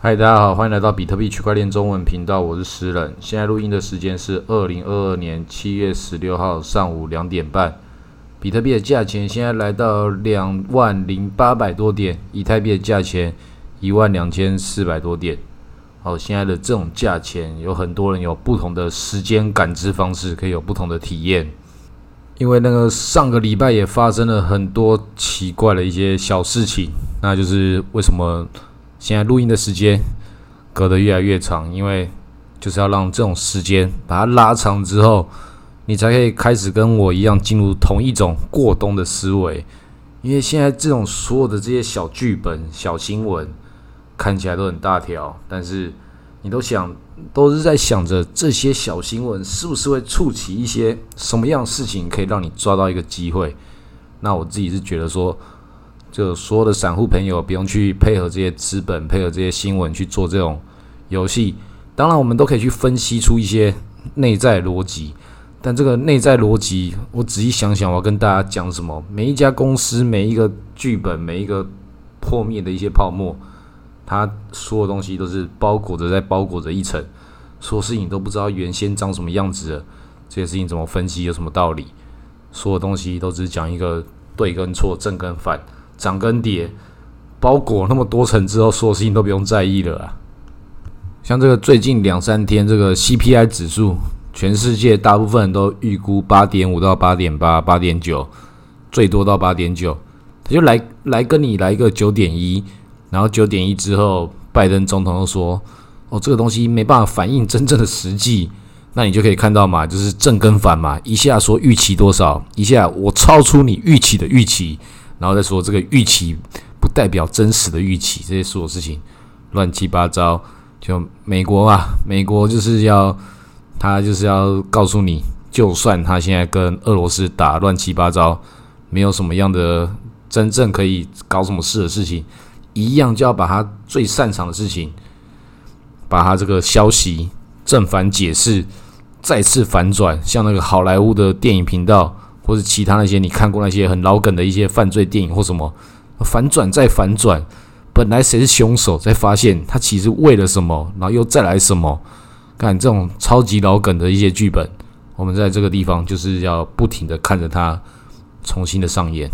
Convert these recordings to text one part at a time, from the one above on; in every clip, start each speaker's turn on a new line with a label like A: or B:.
A: 嗨，大家好，欢迎来到比特币区块链中文频道，我是诗人。现在录音的时间是二零二二年七月十六号上午两点半。比特币的价钱现在来到两万零八百多点，以太币的价钱一万两千四百多点。好，现在的这种价钱，有很多人有不同的时间感知方式，可以有不同的体验。因为那个上个礼拜也发生了很多奇怪的一些小事情，那就是为什么？现在录音的时间隔得越来越长，因为就是要让这种时间把它拉长之后，你才可以开始跟我一样进入同一种过冬的思维。因为现在这种所有的这些小剧本、小新闻看起来都很大条，但是你都想都是在想着这些小新闻是不是会触起一些什么样的事情，可以让你抓到一个机会。那我自己是觉得说。就所有的散户朋友不用去配合这些资本，配合这些新闻去做这种游戏。当然，我们都可以去分析出一些内在逻辑。但这个内在逻辑，我仔细想想，我要跟大家讲什么？每一家公司，每一个剧本，每一个破灭的一些泡沫，它所有东西都是包裹着，在包裹着一层。所有事情都不知道原先长什么样子的，这些事情怎么分析，有什么道理？所有东西都只讲一个对跟错，正跟反。涨跟跌，包裹那么多层之后，所有事情都不用在意了啊。像这个最近两三天，这个 CPI 指数，全世界大部分人都预估八点五到八点八、八点九，最多到八点九，他就来来跟你来一个九点一，然后九点一之后，拜登总统又说：“哦，这个东西没办法反映真正的实际。”那你就可以看到嘛，就是正跟反嘛，一下说预期多少，一下我超出你预期的预期。然后再说这个预期不代表真实的预期，这些所有事情乱七八糟。就美国啊，美国就是要他就是要告诉你，就算他现在跟俄罗斯打乱七八糟，没有什么样的真正可以搞什么事的事情，一样就要把他最擅长的事情，把他这个消息正反解释再次反转，像那个好莱坞的电影频道。或者其他那些你看过那些很老梗的一些犯罪电影或什么反转再反转，本来谁是凶手，再发现他其实为了什么，然后又再来什么，看这种超级老梗的一些剧本，我们在这个地方就是要不停的看着它重新的上演。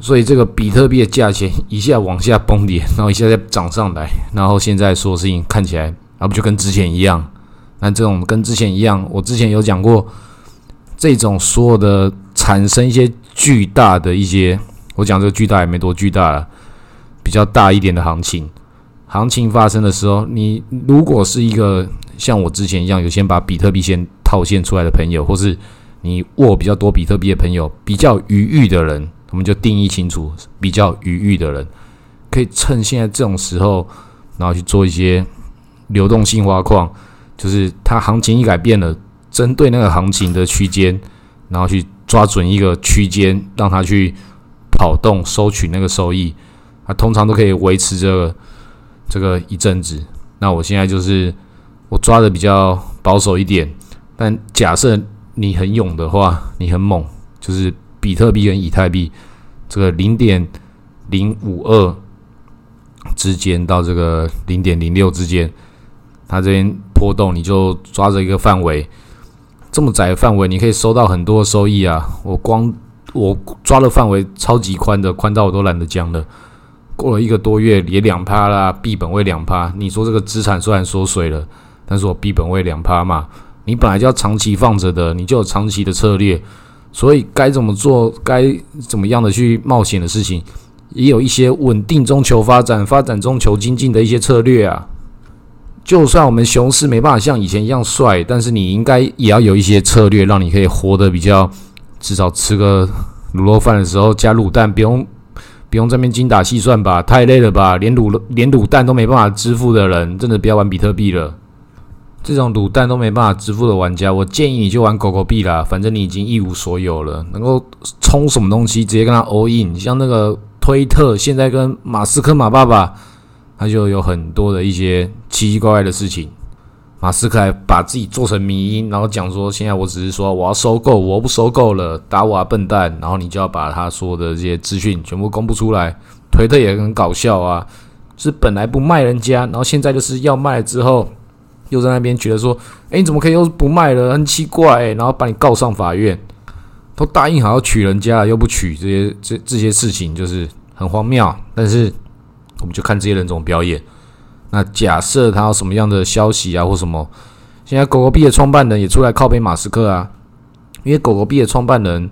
A: 所以这个比特币的价钱一下往下崩跌，然后一下再涨上来，然后现在所有事情看起来啊不就跟之前一样？那这种跟之前一样，我之前有讲过。这种所有的产生一些巨大的一些，我讲这个巨大也没多巨大了，比较大一点的行情，行情发生的时候，你如果是一个像我之前一样有先把比特币先套现出来的朋友，或是你握比较多比特币的朋友，比较余裕的人，我们就定义清楚，比较余裕的人，可以趁现在这种时候，然后去做一些流动性挖矿，就是它行情一改变了。针对那个行情的区间，然后去抓准一个区间，让它去跑动，收取那个收益，它，通常都可以维持这个这个一阵子。那我现在就是我抓的比较保守一点，但假设你很勇的话，你很猛，就是比特币跟以太币这个零点零五二之间到这个零点零六之间，它这边波动，你就抓着一个范围。这么窄的范围，你可以收到很多收益啊！我光我抓的范围超级宽的，宽到我都懒得讲了。过了一个多月，也两趴啦，币本位两趴。你说这个资产虽然缩水了，但是我币本位两趴嘛。你本来就要长期放着的，你就有长期的策略，所以该怎么做，该怎么样的去冒险的事情，也有一些稳定中求发展、发展中求精进的一些策略啊。就算我们熊市没办法像以前一样帅，但是你应该也要有一些策略，让你可以活得比较，至少吃个卤肉饭的时候加卤蛋，不用不用这边精打细算吧，太累了吧？连卤连卤蛋都没办法支付的人，真的不要玩比特币了。这种卤蛋都没办法支付的玩家，我建议你就玩狗狗币啦，反正你已经一无所有了，能够充什么东西直接跟他 all in，像那个推特现在跟马斯克马爸爸。他就有很多的一些奇奇怪怪的事情，马斯克还把自己做成迷因，然后讲说现在我只是说我要收购，我不收购了，打我啊笨蛋！然后你就要把他说的这些资讯全部公布出来。推特也很搞笑啊，是本来不卖人家，然后现在就是要卖之后，又在那边觉得说，哎，你怎么可以又不卖了？很奇怪，然后把你告上法院，都答应好要娶人家，又不娶，这些这这些事情就是很荒谬。但是我们就看这些人怎么表演。那假设他有什么样的消息啊，或什么，现在狗狗币的创办人也出来靠背马斯克啊，因为狗狗币的创办人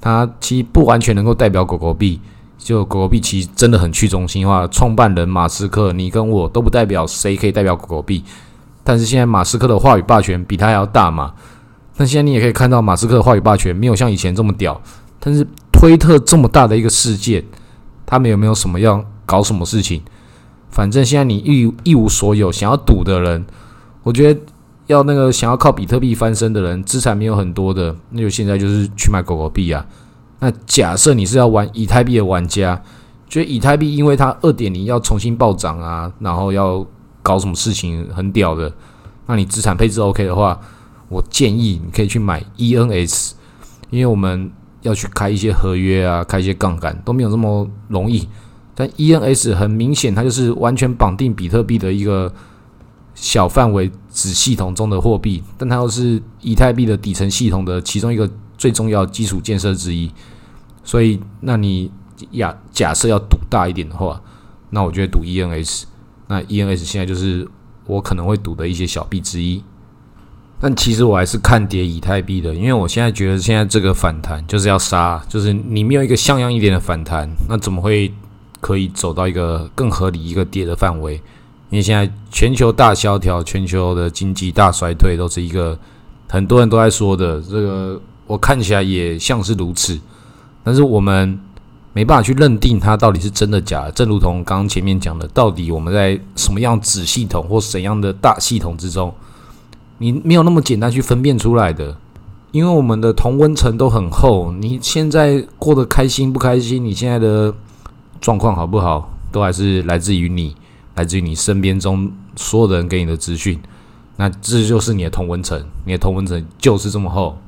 A: 他其实不完全能够代表狗狗币。就狗狗币其实真的很去中心化，创办人马斯克，你跟我都不代表谁可以代表狗狗币，但是现在马斯克的话语霸权比他还要大嘛？那现在你也可以看到马斯克的话语霸权没有像以前这么屌，但是推特这么大的一个事件，他们有没有什么样搞什么事情？反正现在你一一无所有，想要赌的人，我觉得要那个想要靠比特币翻身的人，资产没有很多的，那就现在就是去买狗狗币啊。那假设你是要玩以太币的玩家，觉得以太币因为它二点零要重新暴涨啊，然后要搞什么事情很屌的，那你资产配置 OK 的话，我建议你可以去买 ENS，因为我们要去开一些合约啊，开一些杠杆都没有这么容易。但 ENS 很明显，它就是完全绑定比特币的一个小范围子系统中的货币，但它又是以太币的底层系统的其中一个。最重要基础建设之一，所以那你假假设要赌大一点的话，那我觉得赌 ENS，那 ENS 现在就是我可能会赌的一些小币之一。但其实我还是看跌以太币的，因为我现在觉得现在这个反弹就是要杀，就是你没有一个像样一点的反弹，那怎么会可以走到一个更合理一个跌的范围？因为现在全球大萧条，全球的经济大衰退都是一个很多人都在说的这个。我看起来也像是如此，但是我们没办法去认定它到底是真的假。的。正如同刚刚前面讲的，到底我们在什么样子系统或怎样的大系统之中，你没有那么简单去分辨出来的。因为我们的同温层都很厚，你现在过得开心不开心，你现在的状况好不好，都还是来自于你，来自于你身边中所有的人给你的资讯。那这就是你的同温层，你的同温层就是这么厚。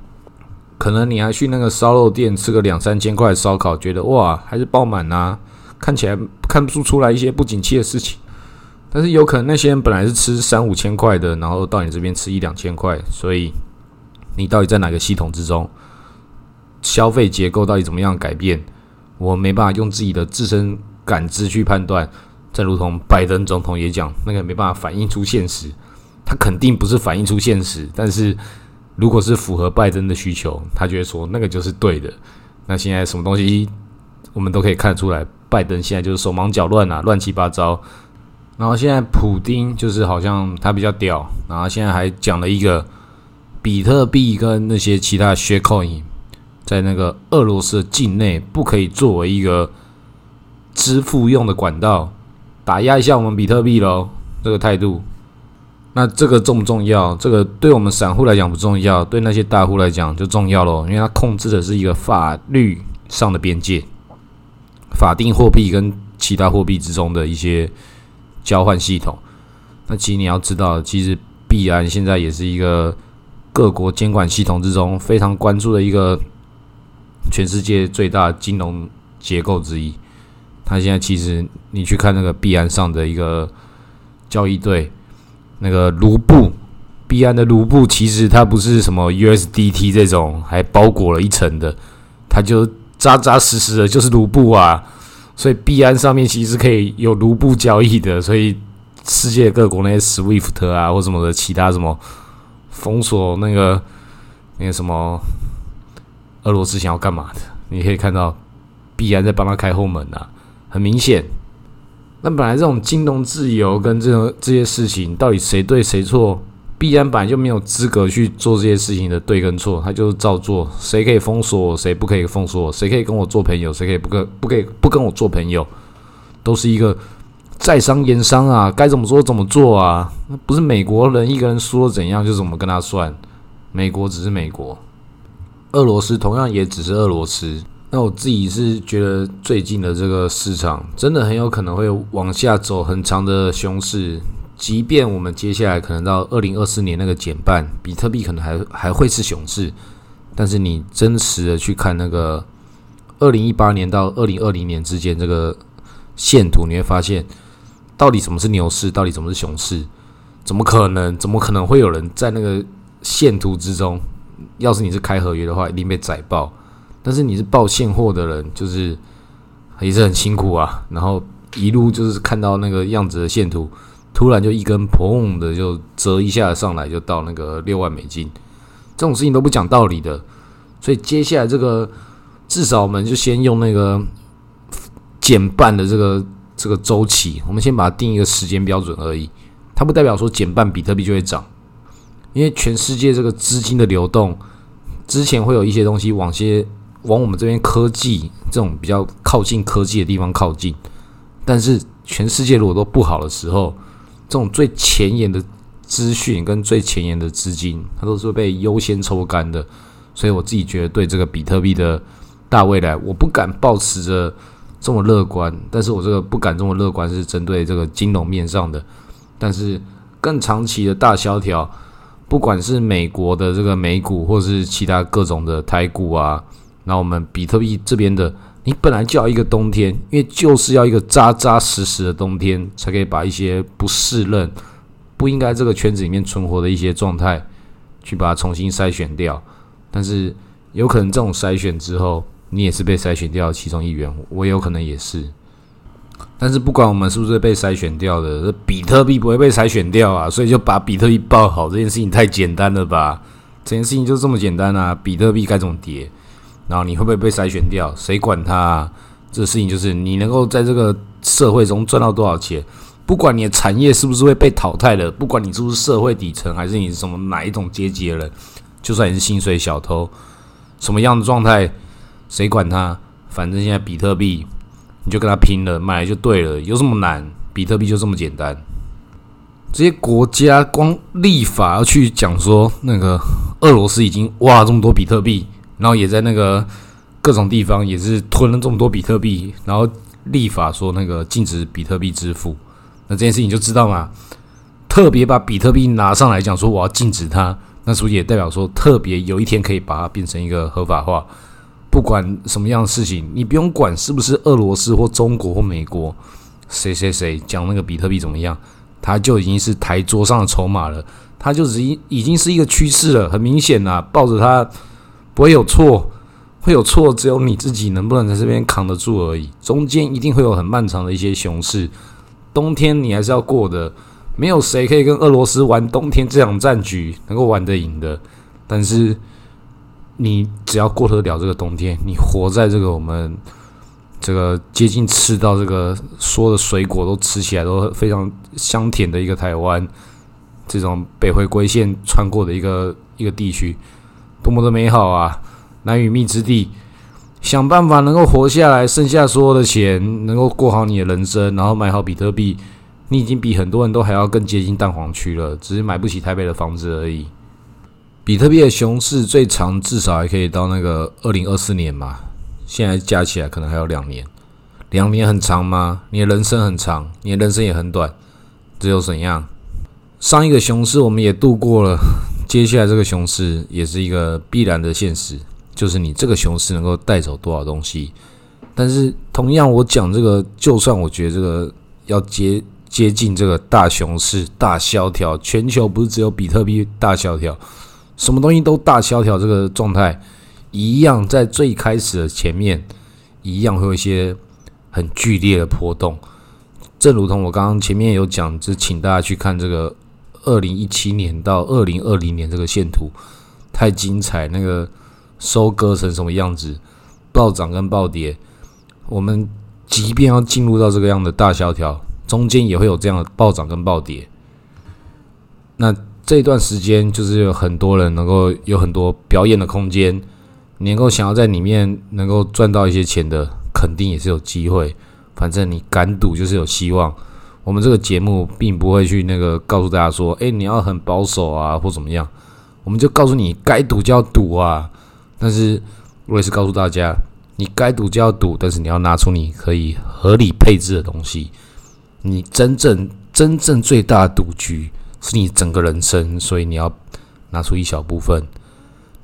A: 可能你还去那个烧肉店吃个两三千块烧烤，觉得哇还是爆满呐，看起来看不出出来一些不景气的事情。但是有可能那些人本来是吃三五千块的，然后到你这边吃一两千块，所以你到底在哪个系统之中，消费结构到底怎么样改变，我没办法用自己的自身感知去判断。正如同拜登总统也讲，那个没办法反映出现实，他肯定不是反映出现实，但是。如果是符合拜登的需求，他就会说那个就是对的。那现在什么东西我们都可以看得出来，拜登现在就是手忙脚乱啊，乱七八糟。然后现在普丁就是好像他比较屌，然后现在还讲了一个比特币跟那些其他 share coin 在那个俄罗斯境内不可以作为一个支付用的管道，打压一下我们比特币喽，这个态度。那这个重不重要？这个对我们散户来讲不重要，对那些大户来讲就重要喽，因为它控制的是一个法律上的边界，法定货币跟其他货币之中的一些交换系统。那其实你要知道，其实币安现在也是一个各国监管系统之中非常关注的一个全世界最大金融结构之一。它现在其实你去看那个币安上的一个交易对。那个卢布，币安的卢布其实它不是什么 USDT 这种还包裹了一层的，它就扎扎实实的，就是卢布啊。所以币安上面其实可以有卢布交易的，所以世界各国那些 SWIFT 啊或什么的其他什么封锁那个那个什么俄罗斯想要干嘛的，你可以看到必然在帮他开后门啊，很明显。那本来这种金融自由跟这种这些事情，到底谁对谁错？必然本来就没有资格去做这些事情的对跟错，他就是照做。谁可以封锁我，谁不可以封锁我？谁可以跟我做朋友，谁可以不跟不可以不跟我做朋友？都是一个在商言商啊，该怎么说怎么做啊？那不是美国人一个人说怎样就怎么跟他算？美国只是美国，俄罗斯同样也只是俄罗斯。那我自己是觉得最近的这个市场真的很有可能会往下走很长的熊市，即便我们接下来可能到二零二四年那个减半，比特币可能还还会是熊市，但是你真实的去看那个二零一八年到二零二零年之间这个线图，你会发现到底什么是牛市？到底什么是熊市？怎么可能？怎么可能会有人在那个线图之中？要是你是开合约的话，一定被宰爆。但是你是报现货的人，就是也是很辛苦啊。然后一路就是看到那个样子的线图，突然就一根砰的就折一下上来，就到那个六万美金。这种事情都不讲道理的。所以接下来这个至少我们就先用那个减半的这个这个周期，我们先把它定一个时间标准而已。它不代表说减半比特币就会涨，因为全世界这个资金的流动之前会有一些东西往些往我们这边科技这种比较靠近科技的地方靠近，但是全世界如果都不好的时候，这种最前沿的资讯跟最前沿的资金，它都是被优先抽干的。所以我自己觉得对这个比特币的大未来，我不敢抱持着这么乐观。但是我这个不敢这么乐观，是针对这个金融面上的。但是更长期的大萧条，不管是美国的这个美股，或是其他各种的台股啊，那我们比特币这边的，你本来就要一个冬天，因为就是要一个扎扎实实的冬天，才可以把一些不适任、不应该这个圈子里面存活的一些状态，去把它重新筛选掉。但是有可能这种筛选之后，你也是被筛选掉其中一员，我有可能也是。但是不管我们是不是被筛选掉的，比特币不会被筛选掉啊，所以就把比特币报好这件事情太简单了吧？这件事情就这么简单啊！比特币该怎么跌，然后你会不会被筛选掉？谁管它？这事情就是你能够在这个社会中赚到多少钱，不管你的产业是不是会被淘汰的，不管你是不是社会底层，还是你是什么哪一种阶级的人。就算你是薪水小偷，什么样的状态，谁管他？反正现在比特币，你就跟他拼了，买就对了，有什么难？比特币就这么简单。这些国家光立法要去讲说，那个俄罗斯已经挖了这么多比特币，然后也在那个各种地方也是吞了这么多比特币，然后立法说那个禁止比特币支付，那这件事情就知道嘛？特别把比特币拿上来讲说，我要禁止它。那是不是也代表说，特别有一天可以把它变成一个合法化？不管什么样的事情，你不用管是不是俄罗斯或中国或美国，谁谁谁讲那个比特币怎么样，它就已经是台桌上的筹码了，它就已经已经是一个趋势了。很明显呐，抱着它不会有错，会有错只有你自己能不能在这边扛得住而已。中间一定会有很漫长的一些熊市，冬天你还是要过的。没有谁可以跟俄罗斯玩冬天这场战局能够玩得赢的，但是你只要过得了这个冬天，你活在这个我们这个接近吃到这个所有的水果都吃起来都非常香甜的一个台湾，这种北回归线穿过的一个一个地区，多么的美好啊！难与觅之地，想办法能够活下来，剩下所有的钱能够过好你的人生，然后买好比特币。你已经比很多人都还要更接近蛋黄区了，只是买不起台北的房子而已。比特币的熊市最长至少还可以到那个二零二四年嘛，现在加起来可能还有两年。两年很长吗？你的人生很长，你的人生也很短，这又怎样？上一个熊市我们也度过了，接下来这个熊市也是一个必然的现实，就是你这个熊市能够带走多少东西。但是同样，我讲这个，就算我觉得这个要接。接近这个大熊市、大萧条，全球不是只有比特币大萧条，什么东西都大萧条。这个状态一样，在最开始的前面，一样会有一些很剧烈的波动。正如同我刚刚前面有讲，就请大家去看这个二零一七年到二零二零年这个线图，太精彩，那个收割成什么样子，暴涨跟暴跌。我们即便要进入到这个样的大萧条。中间也会有这样的暴涨跟暴跌，那这段时间就是有很多人能够有很多表演的空间，你能够想要在里面能够赚到一些钱的，肯定也是有机会。反正你敢赌就是有希望。我们这个节目并不会去那个告诉大家说，哎，你要很保守啊或怎么样，我们就告诉你该赌就要赌啊。但是我也是告诉大家，你该赌就要赌，但是你要拿出你可以合理配置的东西。你真正真正最大的赌局是你整个人生，所以你要拿出一小部分，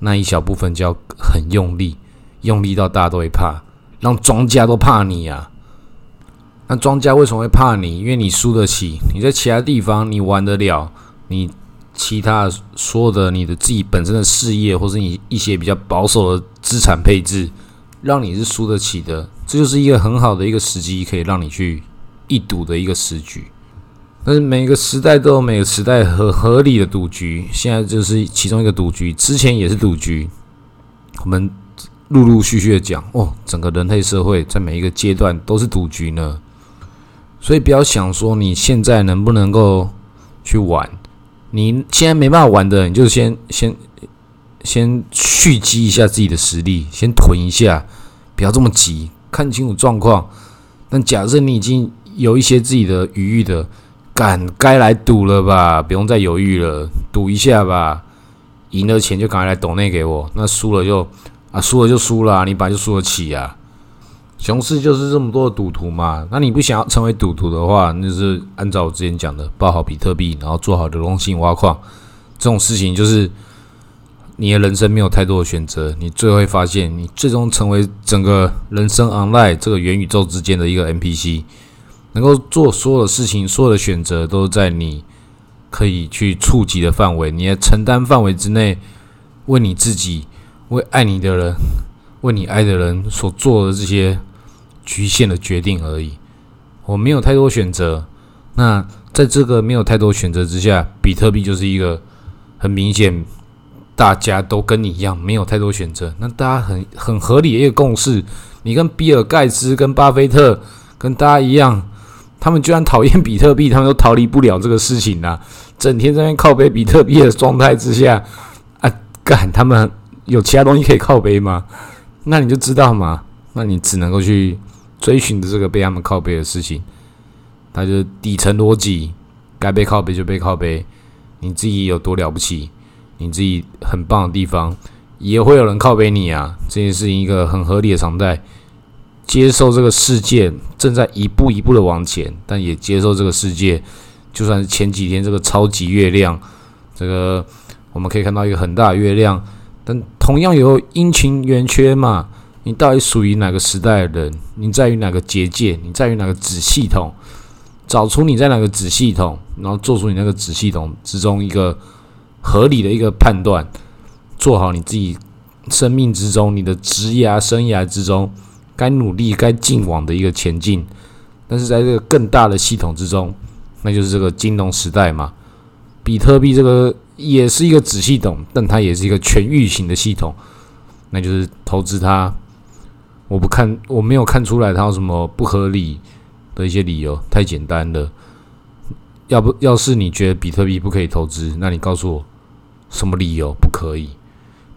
A: 那一小部分就要很用力，用力到大家都会怕，让庄家都怕你啊！那庄家为什么会怕你？因为你输得起，你在其他地方你玩得了，你其他所有的你的自己本身的事业，或是你一些比较保守的资产配置，让你是输得起的。这就是一个很好的一个时机，可以让你去一赌的一个时局。但是每个时代都有每个时代合合理的赌局，现在就是其中一个赌局，之前也是赌局。我们陆陆续续的讲哦，整个人类社会在每一个阶段都是赌局呢。所以不要想说你现在能不能够去玩，你现在没办法玩的，你就先先先蓄积一下自己的实力，先囤一下，不要这么急，看清楚状况。但假设你已经有一些自己的余裕的。敢该来赌了吧，不用再犹豫了，赌一下吧。赢了钱就赶快来抖内给我，那输了就啊，输了就输了，你本来就输得起啊。熊市就是这么多赌徒嘛。那你不想要成为赌徒的话，那就是按照我之前讲的，报好比特币，然后做好流动性挖矿这种事情，就是你的人生没有太多的选择，你最后会发现，你最终成为整个人生 online 这个元宇宙之间的一个 NPC。能够做所有的事情，所有的选择都在你可以去触及的范围，你的承担范围之内，为你自己、为爱你的人、为你爱的人所做的这些局限的决定而已。我没有太多选择。那在这个没有太多选择之下，比特币就是一个很明显，大家都跟你一样没有太多选择。那大家很很合理的一个共识，你跟比尔盖茨、跟巴菲特、跟大家一样。他们居然讨厌比特币，他们都逃离不了这个事情呐！整天在那边靠背比特币的状态之下，啊，干他们有其他东西可以靠背吗？那你就知道嘛，那你只能够去追寻的这个被他们靠背的事情。它就是底层逻辑，该被靠背就被靠背。你自己有多了不起，你自己很棒的地方，也会有人靠背你啊！这件事情一个很合理的常态。接受这个世界正在一步一步的往前，但也接受这个世界，就算是前几天这个超级月亮，这个我们可以看到一个很大的月亮，但同样有阴晴圆缺嘛。你到底属于哪个时代的人？你在于哪个结界？你在于哪个子系统？找出你在哪个子系统，然后做出你那个子系统之中一个合理的一个判断，做好你自己生命之中你的职业生涯之中。该努力、该进往的一个前进，但是在这个更大的系统之中，那就是这个金融时代嘛。比特币这个也是一个子系统，但它也是一个全域型的系统，那就是投资它。我不看，我没有看出来它有什么不合理的一些理由，太简单了。要不要是你觉得比特币不可以投资，那你告诉我什么理由不可以？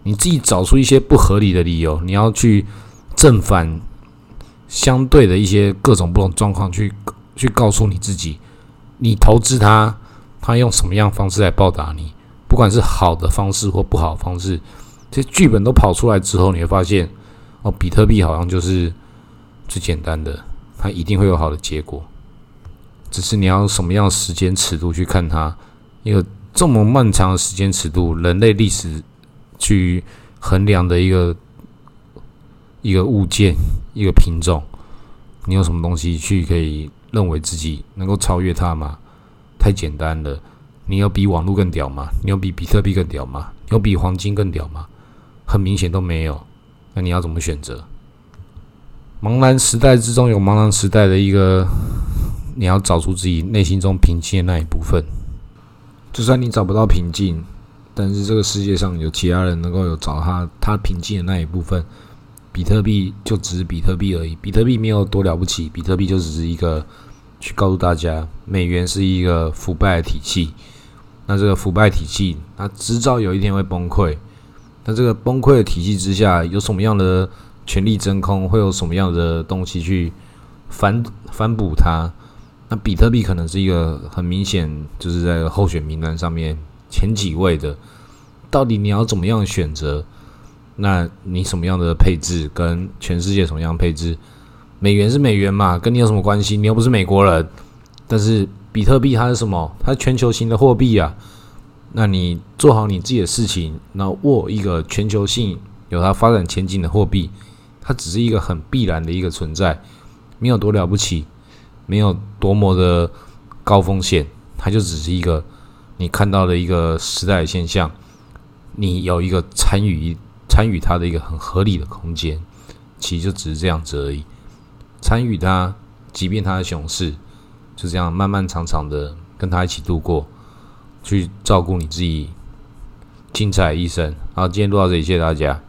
A: 你自己找出一些不合理的理由，你要去正反。相对的一些各种不同状况，去去告诉你自己，你投资它，它用什么样方式来报答你？不管是好的方式或不好的方式，这剧本都跑出来之后，你会发现，哦，比特币好像就是最简单的，它一定会有好的结果。只是你要什么样的时间尺度去看它？一个这么漫长的时间尺度，人类历史去衡量的一个。一个物件，一个品种，你有什么东西去可以认为自己能够超越它吗？太简单了。你有比网络更屌吗？你有比比特币更屌吗？有比黄金更屌吗？很明显都没有。那你要怎么选择？茫然时代之中有茫然时代的一个，你要找出自己内心中平静的那一部分。就算你找不到平静，但是这个世界上有其他人能够有找他他平静的那一部分。比特币就只是比特币而已，比特币没有多了不起，比特币就只是一个去告诉大家，美元是一个腐败的体系。那这个腐败体系，它迟早有一天会崩溃。那这个崩溃的体系之下，有什么样的权力真空，会有什么样的东西去反反补它？那比特币可能是一个很明显，就是在候选名单上面前几位的。到底你要怎么样选择？那你什么样的配置跟全世界什么样配置？美元是美元嘛，跟你有什么关系？你又不是美国人。但是比特币它是什么？它全球型的货币啊。那你做好你自己的事情，那握一个全球性有它发展前景的货币，它只是一个很必然的一个存在，没有多了不起。没有多么的高风险，它就只是一个你看到的一个时代现象，你有一个参与参与它的一个很合理的空间，其实就只是这样子而已。参与它，即便它的熊市，就这样漫漫长长的跟他一起度过，去照顾你自己精彩一生。好，今天录到这里，谢谢大家。